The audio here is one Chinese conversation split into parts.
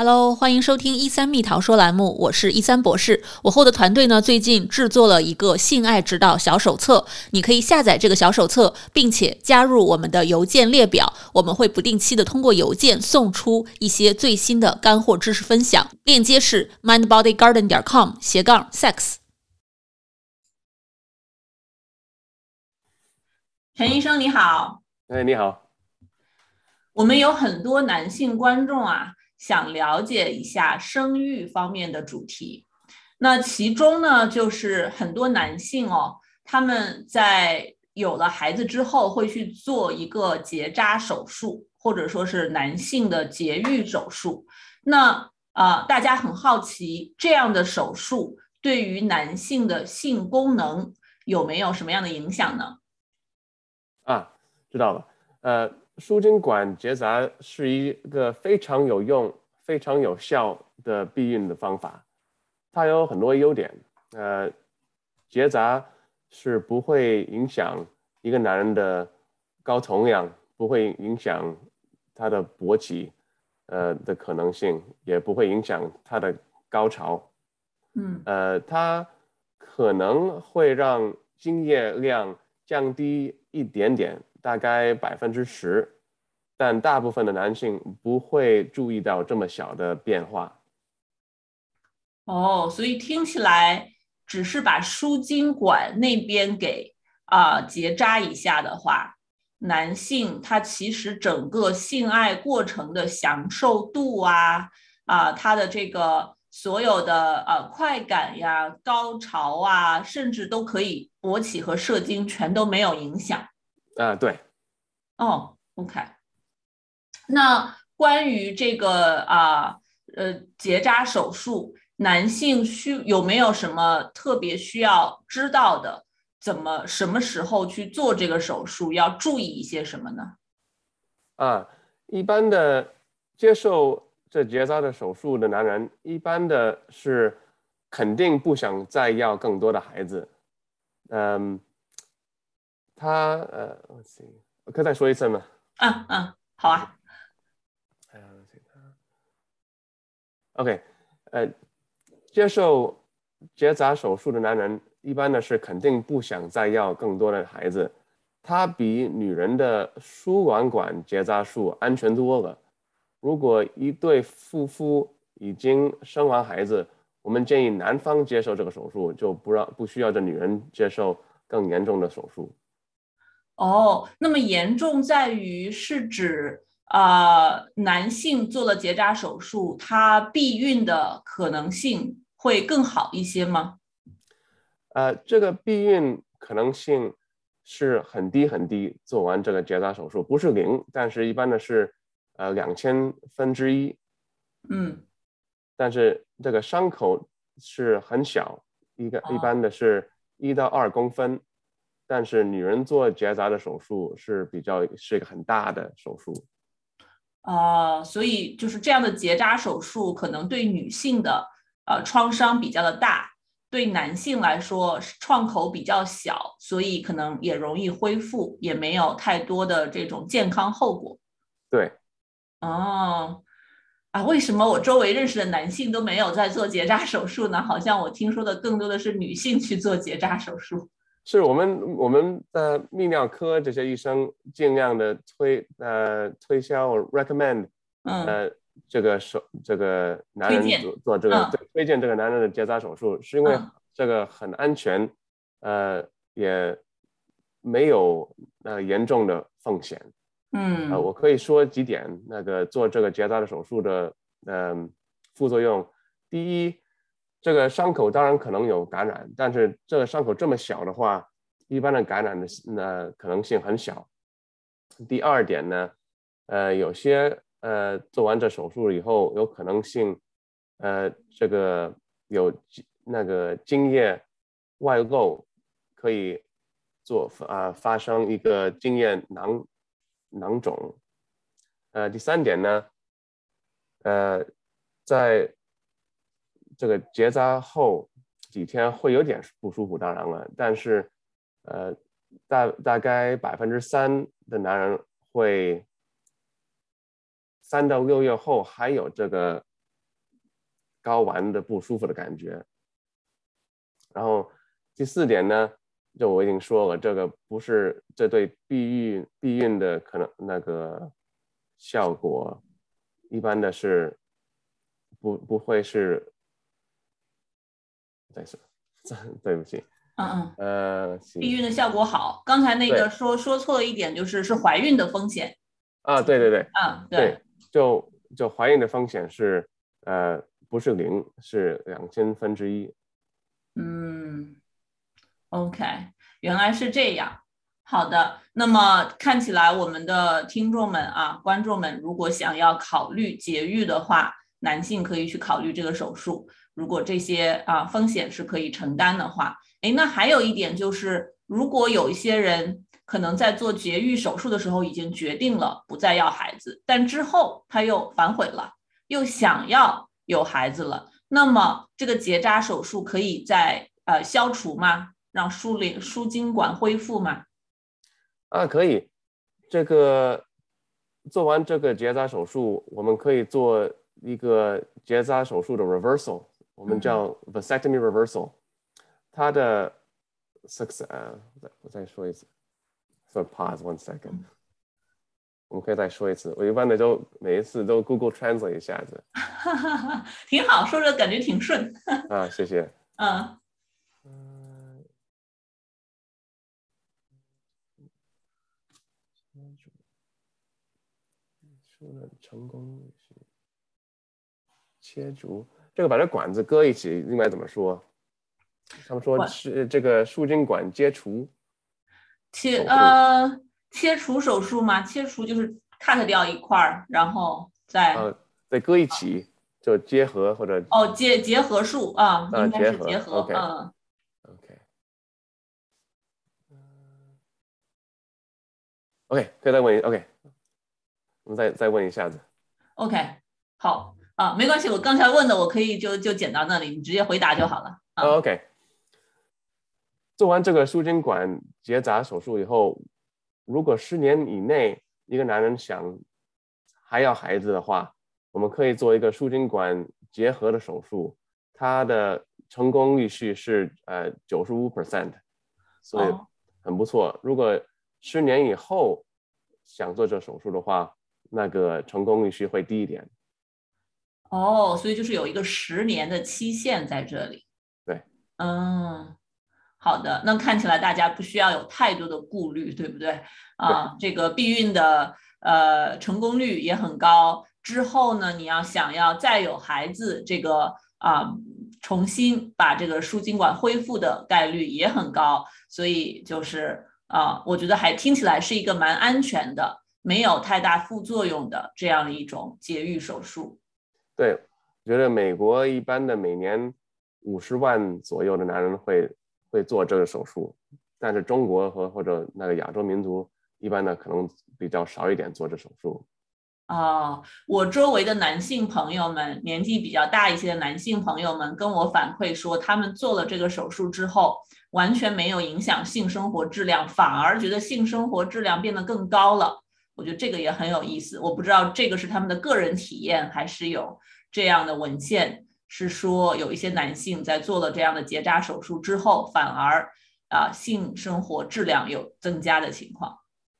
Hello，欢迎收听一三蜜桃说栏目，我是一三博士。我后的团队呢，最近制作了一个性爱指导小手册，你可以下载这个小手册，并且加入我们的邮件列表，我们会不定期的通过邮件送出一些最新的干货知识分享。链接是 mindbodygarden 点 com 斜杠 sex。陈医生你好，哎，你好，我们有很多男性观众啊。想了解一下生育方面的主题，那其中呢，就是很多男性哦，他们在有了孩子之后会去做一个结扎手术，或者说是男性的节育手术。那啊，大家很好奇，这样的手术对于男性的性功能有没有什么样的影响呢？啊，知道了，呃。输精管结扎是一个非常有用、非常有效的避孕的方法，它有很多优点。呃，结扎是不会影响一个男人的睾酮量，不会影响他的勃起，呃的可能性，也不会影响他的高潮。嗯，呃，它可能会让精液量降低一点点。大概百分之十，但大部分的男性不会注意到这么小的变化。哦，所以听起来只是把输精管那边给啊结扎一下的话，男性他其实整个性爱过程的享受度啊啊，他的这个所有的呃快感呀、高潮啊，甚至都可以勃起和射精全都没有影响。啊，对，哦，OK。那关于这个啊，呃，结扎手术，男性需有没有什么特别需要知道的？怎么什么时候去做这个手术？要注意一些什么呢？啊，一般的接受这结扎的手术的男人，一般的是肯定不想再要更多的孩子。嗯。他呃，我可以再说一次吗？嗯嗯，好啊。OK，呃，接受结扎手术的男人，一般呢是肯定不想再要更多的孩子。他比女人的输卵管结扎术安全多了。如果一对夫妇已经生完孩子，我们建议男方接受这个手术，就不让不需要这女人接受更严重的手术。哦，那么严重在于是指啊，男性做了结扎手术，他避孕的可能性会更好一些吗？呃，这个避孕可能性是很低很低，做完这个结扎手术不是零，但是一般的是呃两千分之一。嗯，但是这个伤口是很小，一个一般的是一到二公分。但是女人做结扎的手术是比较是一个很大的手术，啊，所以就是这样的结扎手术可能对女性的呃创伤比较的大，对男性来说创口比较小，所以可能也容易恢复，也没有太多的这种健康后果。对，哦，啊，为什么我周围认识的男性都没有在做结扎手术呢？好像我听说的更多的是女性去做结扎手术。是我们我们的泌尿科这些医生尽量的推呃推销 recommend 呃这个手这个男人做做这个推推荐这个男人的结扎手术，是因为这个很安全，呃也没有呃严重的风险。嗯，呃我可以说几点那个做这个结扎的手术的嗯副作用。第一。这个伤口当然可能有感染，但是这个伤口这么小的话，一般的感染的那可能性很小。第二点呢，呃，有些呃做完这手术以后，有可能性，呃，这个有那个精液外漏，可以做啊发生一个精液囊囊肿。呃，第三点呢，呃，在这个结扎后几天会有点不舒服，当然了，但是，呃，大大概百分之三的男人会三到六月后还有这个睾丸的不舒服的感觉。然后第四点呢，就我已经说了，这个不是这对避孕避孕的可能那个效果，一般的是不不会是，再说，对不起。嗯嗯，呃，避孕的效果好。刚才那个说说错了一点，就是是怀孕的风险。啊，对对对，嗯，对，就就怀孕的风险是呃不是零，是两千分之一。嗯，OK，原来是这样。好的，那么看起来我们的听众们啊，观众们，如果想要考虑节育的话，男性可以去考虑这个手术。如果这些啊风险是可以承担的话。哎，那还有一点就是，如果有一些人可能在做绝育手术的时候已经决定了不再要孩子，但之后他又反悔了，又想要有孩子了，那么这个结扎手术可以在呃消除吗？让输灵输精管恢复吗？啊，可以。这个做完这个结扎手术，我们可以做一个结扎手术的 reversal，我们叫 vasectomy reversal。它的 success，我再我再说一次，so pause one second，我们可以再说一次。我一般的都每一次都 Google Translate 一下子，挺好，说着感觉挺顺。啊，谢谢。嗯。成功是切除，这个把这管子搁一起，应该怎么说？他们说是这个输精管切除，切呃切除手术吗？切除就是 cut 掉一块儿，然后再呃再搁一起，就结合或者哦结结合术啊，应该是结合嗯。OK。OK，可以再问一 OK，我们再再问一下子。OK，好啊，没关系，我刚才问的我可以就就剪到那里，你直接回答就好了。啊 OK。做完这个输精管结扎手术以后，如果十年以内一个男人想还要孩子的话，我们可以做一个输精管结合的手术，它的成功率是是呃九十五 percent，所以很不错。如果十年以后想做这手术的话，那个成功率是会低一点。哦，所以就是有一个十年的期限在这里。对，嗯。好的，那看起来大家不需要有太多的顾虑，对不对啊？这个避孕的呃成功率也很高。之后呢，你要想要再有孩子，这个啊重新把这个输精管恢复的概率也很高。所以就是啊，我觉得还听起来是一个蛮安全的，没有太大副作用的这样一种节育手术。对，觉得美国一般的每年五十万左右的男人会。会做这个手术，但是中国和或者那个亚洲民族一般呢，可能比较少一点做这手术。哦，我周围的男性朋友们，年纪比较大一些的男性朋友们跟我反馈说，他们做了这个手术之后，完全没有影响性生活质量，反而觉得性生活质量变得更高了。我觉得这个也很有意思。我不知道这个是他们的个人体验，还是有这样的文献。是说有一些男性在做了这样的结扎手术之后，反而啊性生活质量有增加的情况。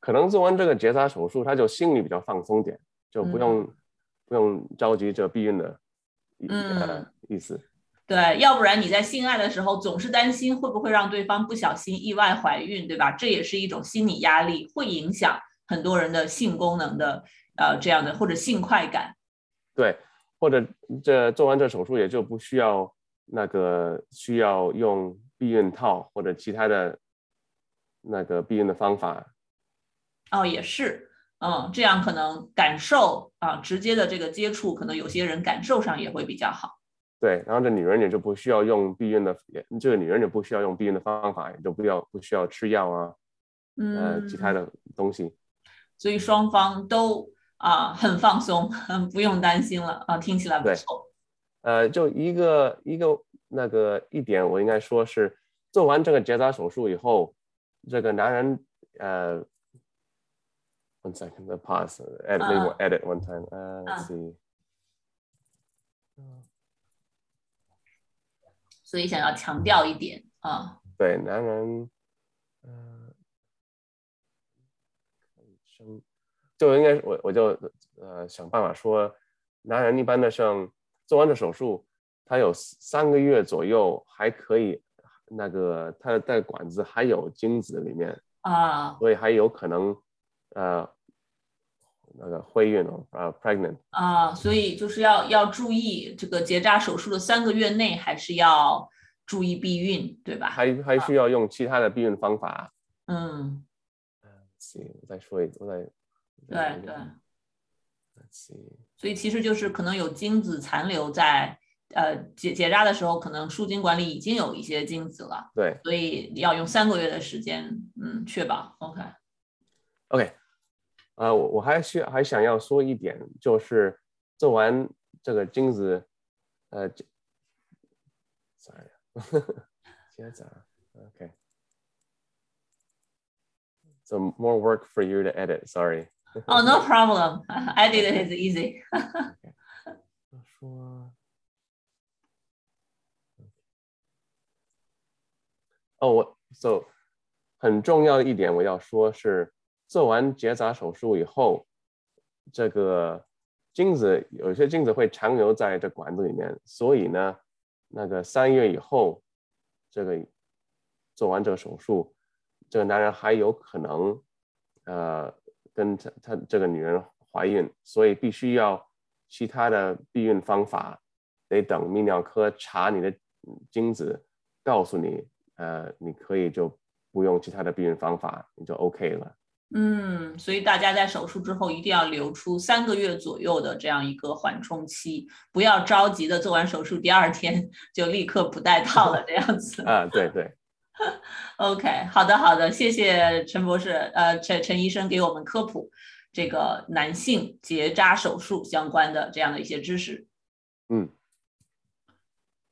可能做完这个结扎手术，他就心里比较放松点，就不用不用着急这避孕的嗯意思。对，要不然你在性爱的时候总是担心会不会让对方不小心意外怀孕，对吧？这也是一种心理压力，会影响很多人的性功能的呃这样的或者性快感。对。或者这做完这手术也就不需要那个需要用避孕套或者其他的那个避孕的方法。哦，也是，嗯，这样可能感受啊，直接的这个接触，可能有些人感受上也会比较好。对，然后这女人也就不需要用避孕的，这个女人也不需要用避孕的方法，也就不要不需要吃药啊，呃，其他的东西。所以双方都。啊，很放松，不用担心了啊，听起来不错。呃，就一个一个那个一点，我应该说是做完这个结扎手术以后，这个男人呃，one second，the pause，edit，edit one time，呃，let's see，所以想要强调一点啊，对，男人，嗯、生，就应该我我就呃想办法说，男人一般的像做完这手术，他有三个月左右还可以，那个他的管子还有精子里面，啊所以还有可能呃那个怀孕哦，啊 pregnant，啊，所以就是要要注意这个结扎手术的三个月内，还是要注意避孕，对吧？还还需要用其他的避孕方法。嗯，行，我再说一个，我再对对，Let's see，所以其实就是可能有精子残留在呃结结扎的时候，可能输精管里已经有一些精子了，对所以要用三个月的时间，嗯，确保。OK。，OK，呃，我我还需还想要说一点，就是做完这个精子，呃这，sorry，接着，OK。So more work for you to edit. Sorry. Oh, no problem. I did it. It's easy. 我说，哦，我 so 很重要的一点我要说是，做完结扎手术以后，这个精子有些精子会残留在这管子里面，所以呢，那个三月以后，这个做完这个手术，这个男人还有可能，呃，跟他他这个女人怀孕，所以必须要其他的避孕方法，得等泌尿科查你的精子，告诉你，呃，你可以就不用其他的避孕方法，你就 OK 了。嗯，所以大家在手术之后一定要留出三个月左右的这样一个缓冲期，不要着急的做完手术第二天 就立刻不带套了这样子。啊，对对，OK，好的好的，谢谢陈博士，呃，陈陈医生给我们科普这个男性结扎手术相关的这样的一些知识。嗯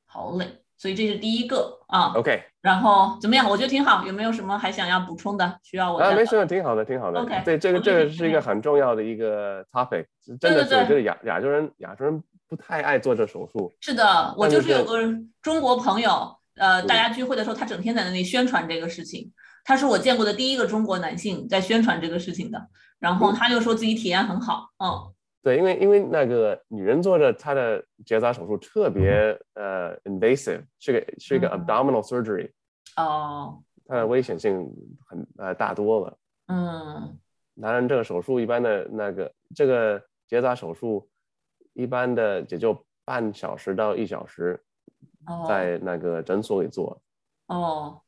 好嘞，所以这是第一个啊。，OK，然后怎么样？我觉得挺好。有没有什么还想要补充的？需要我啊，再没事，挺好的，挺好的。OK，对，这个这个是一个很重要的一个 topic，真对的是我对觉得亚亚洲人亚洲人不太爱做这手术。是的，我就是是有个中国朋友，呃，嗯大家聚会的时候，他整天在那里宣传这个事情。他是我见过的第一个中国男性在宣传这个事情的，然后嗯他就说自己体验很好，嗯，对，因为因为那个女人做的她的结扎手术特别呃 invasive，是个是一个嗯 abdominal surgery，哦，它的危险性很呃大多了。嗯，男人这个手术一般的那个这个结扎手术，一般的也就半小时到一小时，哦，在那个诊所里做。哦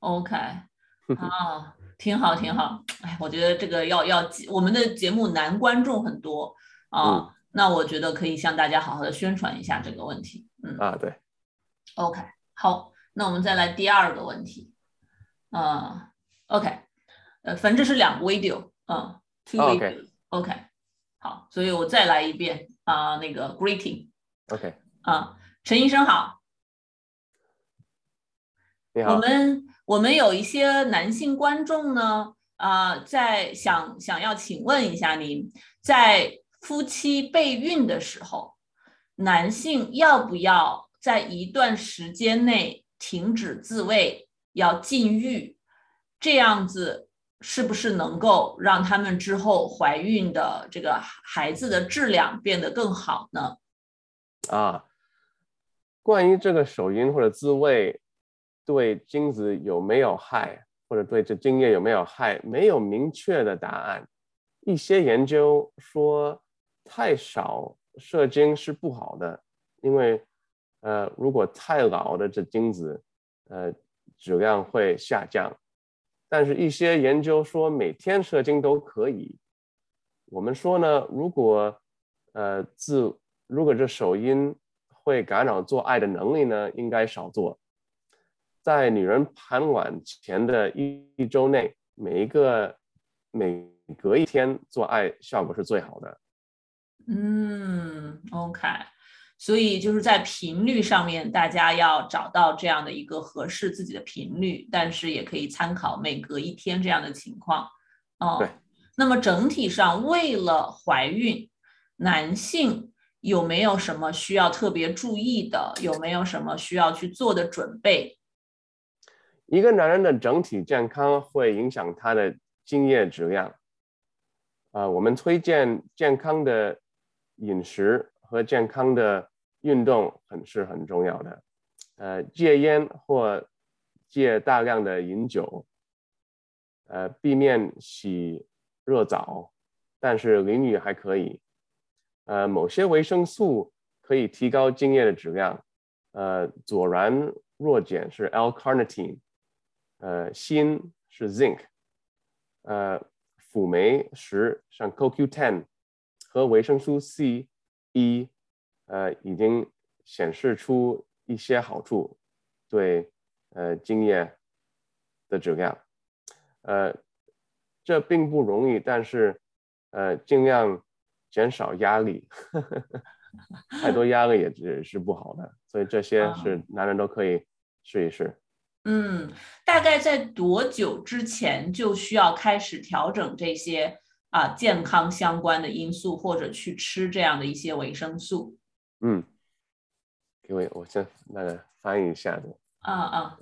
，OK，啊，挺好，挺好。哎，我觉得这个要要，我们的节目男观众很多。啊，嗯。那我觉得可以向大家好好的宣传一下这个问题。嗯。啊，对，，OK，好，那我们再来第二个问题。嗯，OK，呃，反正这是两个 video，嗯，two 哦 video，OK，、好，所以我再来一遍。啊、那个 greeting OK，啊，陈医生好。我们我们有一些男性观众呢，啊、在想想要请问一下您，在夫妻备孕的时候，男性要不要在一段时间内停止自慰，要禁欲，这样子是不是能够让他们之后怀孕的这个孩子的质量变得更好呢？啊，关于这个手淫或者自慰对精子有没有害，或者对这精液有没有害，没有明确的答案。一些研究说，太少射精是不好的，因为呃，如果太老的这精子，呃，质量会下降。但是，一些研究说每天射精都可以。我们说呢，如果呃自如果这手淫会干扰做爱的能力呢，应该少做。在女人排卵前的一一周内，每一个每隔一天做爱效果是最好的。嗯，OK，所以就是在频率上面，大家要找到这样的一个合适自己的频率，但是也可以参考每隔一天这样的情况。哦，对。那么整体上，为了怀孕，男性有没有什么需要特别注意的？有没有什么需要去做的准备？一个男人的整体健康会影响他的精液质量。啊，我们推荐健康的饮食和健康的运动很是很重要的。呃，戒烟或戒大量的饮酒。呃，避免洗热澡，但是淋浴还可以。呃，某些维生素可以提高精液的质量。呃，左芫弱碱是 L-carnitine，呃，锌是 zinc，呃，辅酶十像 CoQ10 和维生素 C、E，呃，已经显示出一些好处，对呃精液的质量。呃，这并不容易，但是呃，尽量。减少压力，太多压力也也是不好的，所以这些是男人都可以试一试。嗯，大概在多久之前就需要开始调整这些啊健康相关的因素，或者去吃这样的一些维生素？嗯，给我我先那个翻译一下的。啊啊。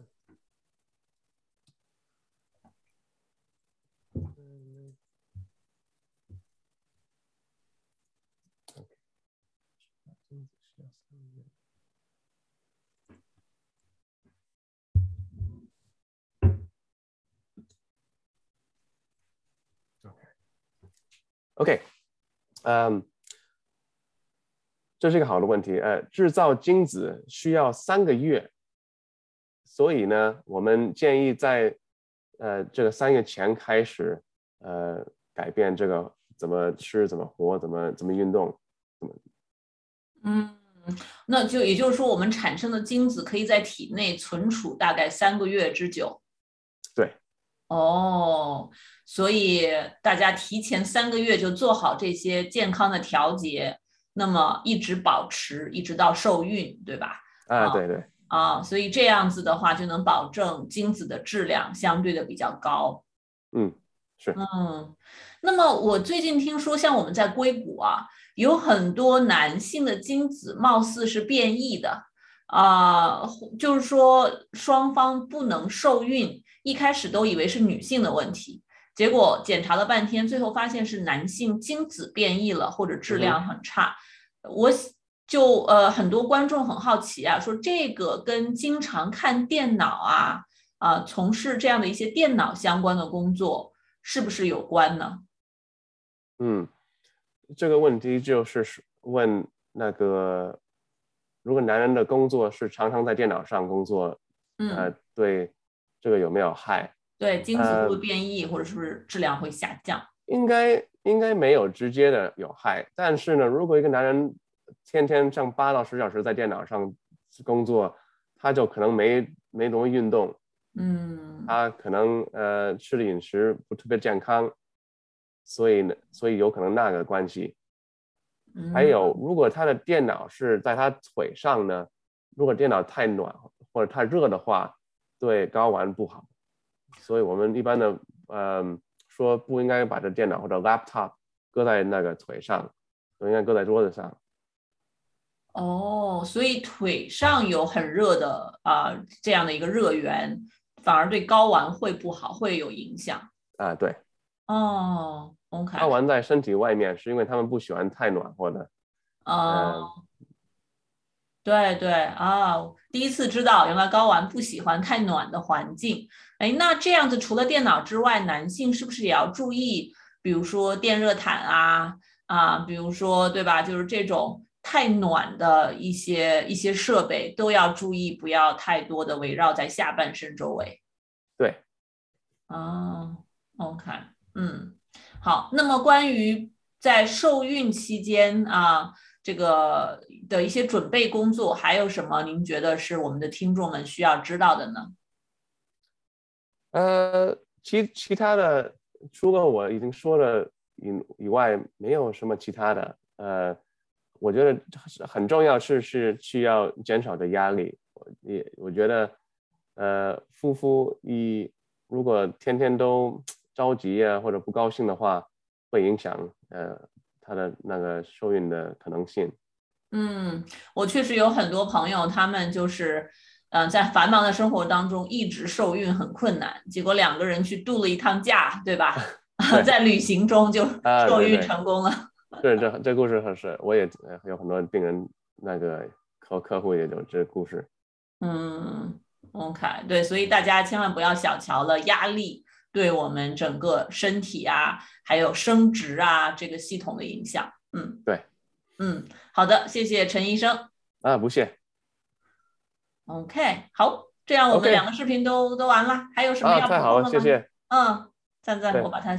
OK，嗯，这是一个好的问题。呃，制造精子需要三个月，所以呢，我们建议在呃这个三月前开始，呃，改变这个怎么吃、怎么活、怎么怎么运动，嗯，那就也就是说，我们产生的精子可以在体内存储大概三个月之久。对。哦。所以大家提前三个月就做好这些健康的调节，那么一直保持，一直到受孕，对吧？啊，对对。啊，所以这样子的话，就能保证精子的质量相对的比较高。嗯，是。嗯，那么我最近听说，像我们在硅谷啊，有很多男性的精子貌似是变异的，啊，就是说双方不能受孕，一开始都以为是女性的问题。结果检查了半天，最后发现是男性精子变异了，或者质量很差。我就呃很多观众很好奇啊，说这个跟经常看电脑啊啊从事这样的一些电脑相关的工作是不是有关呢？嗯，这个问题就是问那个，如果男人的工作是常常在电脑上工作，呃，对这个有没有害？对精子会变异，或者是不是质量会下降？应该应该没有直接的有害，但是呢，如果一个男人天天上八到十小时在电脑上工作，他就可能没没怎么运动，嗯，他可能呃吃的饮食不特别健康，所以呢，所以有可能那个关系。还有，如果他的电脑是在他腿上呢，如果电脑太暖或者太热的话，对睾丸不好。所以我们一般的，嗯，说不应该把这电脑或者 laptop 搁在那个腿上，应该搁在桌子上。哦，所以腿上有很热的啊，这样的一个热源，反而对睾丸会不好，会有影响。啊，对。哦，OK。睾丸在身体外面，是因为他们不喜欢太暖和的。哦。对对啊，第一次知道原来睾丸不喜欢太暖的环境。哎，那这样子除了电脑之外，男性是不是也要注意？比如说电热毯啊啊，比如说对吧？就是这种太暖的一些一些设备都要注意，不要太多的围绕在下半身周围。对。哦，OK，嗯，好。那么关于在受孕期间啊。这个的一些准备工作还有什么？您觉得是我们的听众们需要知道的呢？呃，其其他的除了我已经说了以以外，没有什么其他的。呃，我觉得很重要是是需要减少的压力。我也我觉得，呃，夫妇一如果天天都 着急啊或者不高兴的话，会影响呃。他的那个受孕的可能性，嗯，我确实有很多朋友，他们就是，嗯，在繁忙的生活当中一直受孕很困难，结果两个人去度了一趟假，对吧？在旅行中就受孕成功了。对，这这故事很是，我也有很多病人那个客客户也有这故事。嗯，OK，对，所以大家千万不要小瞧了压力对我们整个身体啊，还有生殖啊这个系统的影响。嗯，对。嗯，好的，谢谢陈医生。啊，不谢。OK，好，这样我们两个视频都都完了，还有什么要补充的吗？太好了，谢谢。嗯，赞赞，我把它。